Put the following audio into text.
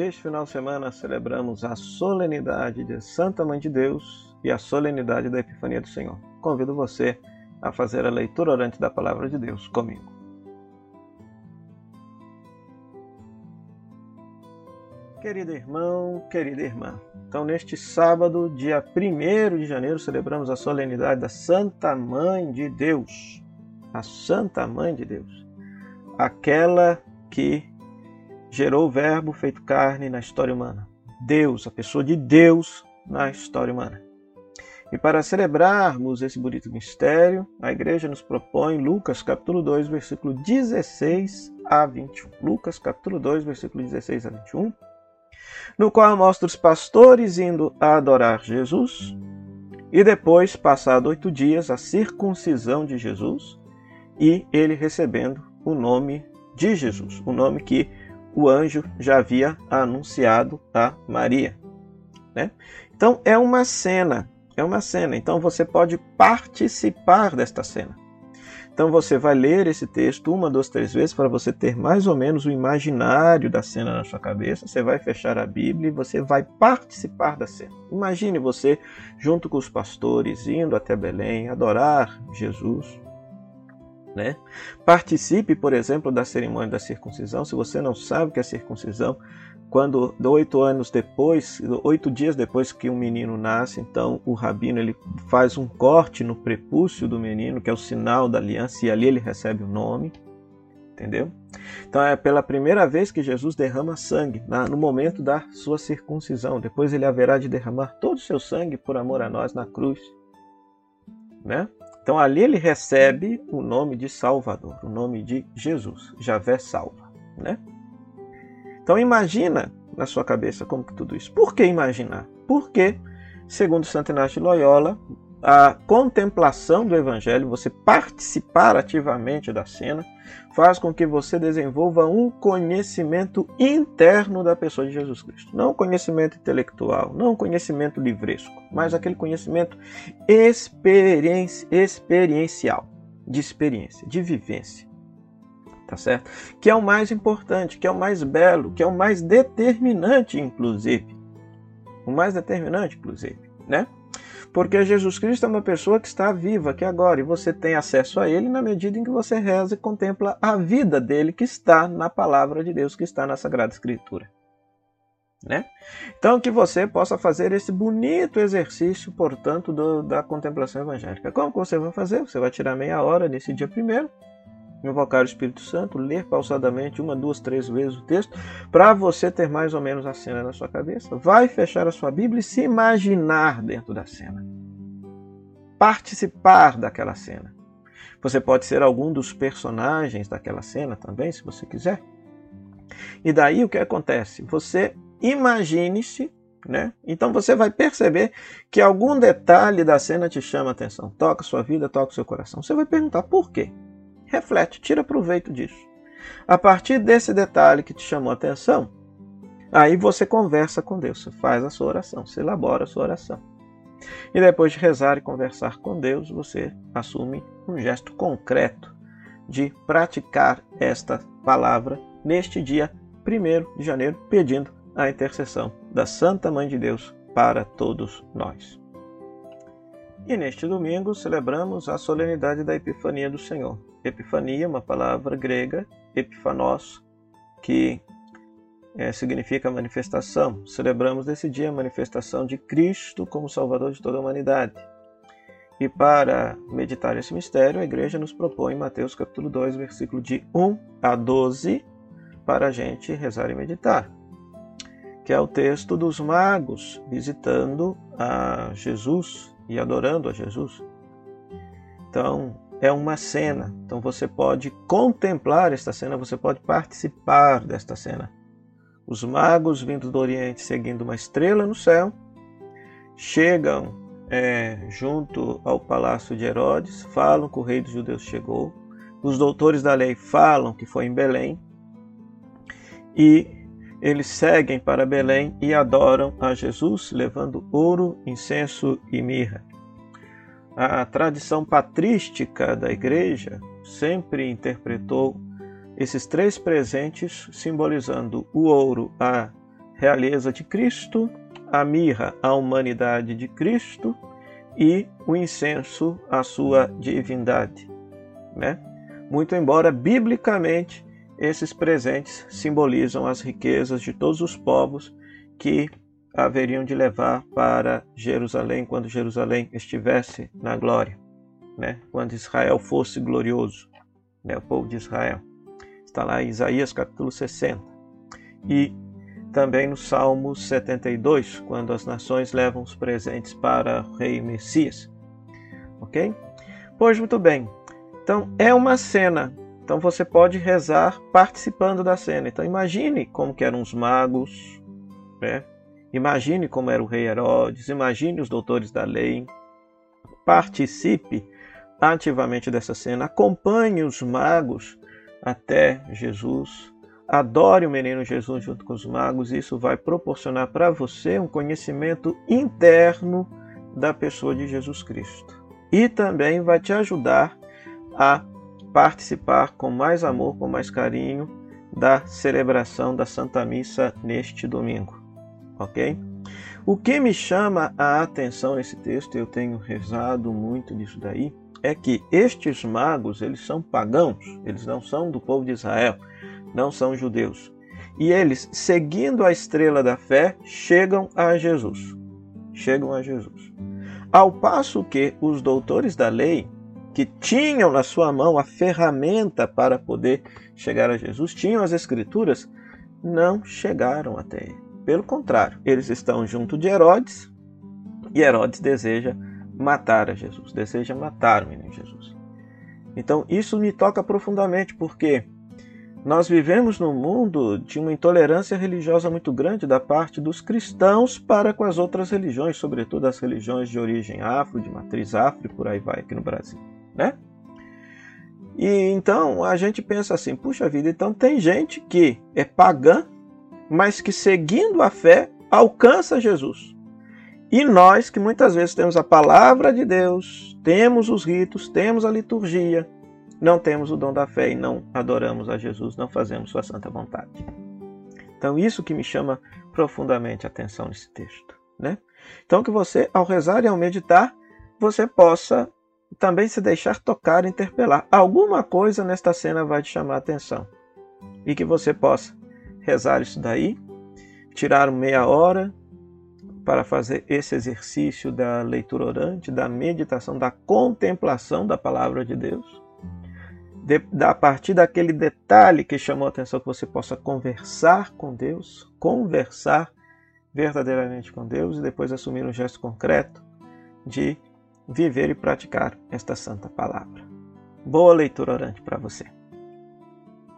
este final de semana celebramos a solenidade de Santa Mãe de Deus e a solenidade da Epifania do Senhor. Convido você a fazer a leitura orante da Palavra de Deus comigo. Querido irmão, querida irmã, então neste sábado, dia 1 de janeiro, celebramos a solenidade da Santa Mãe de Deus. A Santa Mãe de Deus. Aquela que gerou o Verbo feito carne na história humana. Deus, a pessoa de Deus na história humana. E para celebrarmos esse bonito mistério, a igreja nos propõe Lucas capítulo 2, versículo 16 a 21. Lucas capítulo 2, versículo 16 a 21 no qual mostra os pastores indo a adorar Jesus e depois, passado oito dias, a circuncisão de Jesus e ele recebendo o nome de Jesus, o nome que o anjo já havia anunciado a Maria. Né? Então é uma cena, é uma cena. Então você pode participar desta cena. Então você vai ler esse texto uma, duas, três vezes para você ter mais ou menos o imaginário da cena na sua cabeça. Você vai fechar a Bíblia e você vai participar da cena. Imagine você junto com os pastores indo até Belém adorar Jesus. Né? Participe, por exemplo, da cerimônia da circuncisão. Se você não sabe o que é circuncisão, quando oito anos depois, oito dias depois que um menino nasce, então o rabino ele faz um corte no prepúcio do menino, que é o sinal da aliança, e ali ele recebe o nome, entendeu? Então é pela primeira vez que Jesus derrama sangue, no momento da sua circuncisão. Depois ele haverá de derramar todo o seu sangue por amor a nós na cruz, né? Então ali ele recebe o nome de Salvador, o nome de Jesus, Javé salva, né? Então imagina na sua cabeça como que tudo isso. Por que imaginar? Porque, segundo Santo Inácio de Loyola, a contemplação do Evangelho, você participar ativamente da cena, faz com que você desenvolva um conhecimento interno da pessoa de Jesus Cristo. Não conhecimento intelectual, não conhecimento livresco, mas aquele conhecimento experiencial, de experiência, de vivência tá certo? Que é o mais importante, que é o mais belo, que é o mais determinante, inclusive. O mais determinante, inclusive, né? Porque Jesus Cristo é uma pessoa que está viva aqui agora e você tem acesso a Ele na medida em que você reza e contempla a vida dele que está na palavra de Deus, que está na Sagrada Escritura. Né? Então, que você possa fazer esse bonito exercício, portanto, do, da contemplação evangélica. Como você vai fazer? Você vai tirar meia hora nesse dia primeiro invocar o Espírito Santo, ler pausadamente uma, duas, três vezes o texto, para você ter mais ou menos a cena na sua cabeça. Vai fechar a sua Bíblia e se imaginar dentro da cena. Participar daquela cena. Você pode ser algum dos personagens daquela cena também, se você quiser. E daí o que acontece? Você imagine-se né? Então você vai perceber que algum detalhe da cena te chama a atenção, toca sua vida, toca seu coração. Você vai perguntar por quê? Reflete, tira proveito disso. A partir desse detalhe que te chamou a atenção, aí você conversa com Deus, você faz a sua oração, você elabora a sua oração. E depois de rezar e conversar com Deus, você assume um gesto concreto de praticar esta palavra neste dia 1 de janeiro, pedindo a intercessão da Santa Mãe de Deus para todos nós. E neste domingo celebramos a solenidade da Epifania do Senhor. Epifania, uma palavra grega, epifanos, que é, significa manifestação. Celebramos nesse dia a manifestação de Cristo como Salvador de toda a humanidade. E para meditar esse mistério, a igreja nos propõe Mateus capítulo 2, versículo de 1 a 12, para a gente rezar e meditar. Que é o texto dos magos visitando a Jesus e adorando a Jesus. Então, é uma cena. Então você pode contemplar esta cena, você pode participar desta cena. Os magos vindo do Oriente seguindo uma estrela no céu chegam é, junto ao palácio de Herodes, falam que o rei dos judeus chegou. Os doutores da lei falam que foi em Belém e eles seguem para Belém e adoram a Jesus, levando ouro, incenso e mirra. A tradição patrística da Igreja sempre interpretou esses três presentes simbolizando o ouro, a realeza de Cristo, a mirra, a humanidade de Cristo e o incenso, a sua divindade. Né? Muito embora biblicamente esses presentes simbolizam as riquezas de todos os povos que haveriam de levar para Jerusalém quando Jerusalém estivesse na glória, né? quando Israel fosse glorioso, né? o povo de Israel. Está lá em Isaías capítulo 60. E também no Salmo 72, quando as nações levam os presentes para o rei Messias. Ok? Pois muito bem. Então é uma cena. Então você pode rezar participando da cena. Então imagine como eram os magos, né? Imagine como era o rei Herodes, imagine os doutores da lei. Participe ativamente dessa cena, acompanhe os magos até Jesus, adore o menino Jesus junto com os magos, isso vai proporcionar para você um conhecimento interno da pessoa de Jesus Cristo. E também vai te ajudar a participar com mais amor, com mais carinho da celebração da Santa Missa neste domingo ok? O que me chama a atenção nesse texto, eu tenho rezado muito nisso daí, é que estes magos, eles são pagãos, eles não são do povo de Israel, não são judeus. E eles, seguindo a estrela da fé, chegam a Jesus. Chegam a Jesus. Ao passo que os doutores da lei, que tinham na sua mão a ferramenta para poder chegar a Jesus, tinham as escrituras, não chegaram até ele. Pelo contrário, eles estão junto de Herodes e Herodes deseja matar a Jesus, deseja matar o menino Jesus. Então isso me toca profundamente porque nós vivemos num mundo de uma intolerância religiosa muito grande da parte dos cristãos para com as outras religiões, sobretudo as religiões de origem afro, de matriz afro e por aí vai aqui no Brasil, né? E então a gente pensa assim, puxa vida, então tem gente que é pagã mas que seguindo a fé alcança Jesus. E nós que muitas vezes temos a palavra de Deus, temos os ritos, temos a liturgia, não temos o dom da fé e não adoramos a Jesus, não fazemos sua santa vontade. Então isso que me chama profundamente a atenção nesse texto, né? Então que você ao rezar e ao meditar, você possa também se deixar tocar, interpelar. Alguma coisa nesta cena vai te chamar a atenção. E que você possa rezar isso daí, tirar meia hora para fazer esse exercício da leitura orante, da meditação, da contemplação da palavra de Deus. De, a partir daquele detalhe que chamou a atenção, que você possa conversar com Deus, conversar verdadeiramente com Deus e depois assumir um gesto concreto de viver e praticar esta santa palavra. Boa leitura orante para você.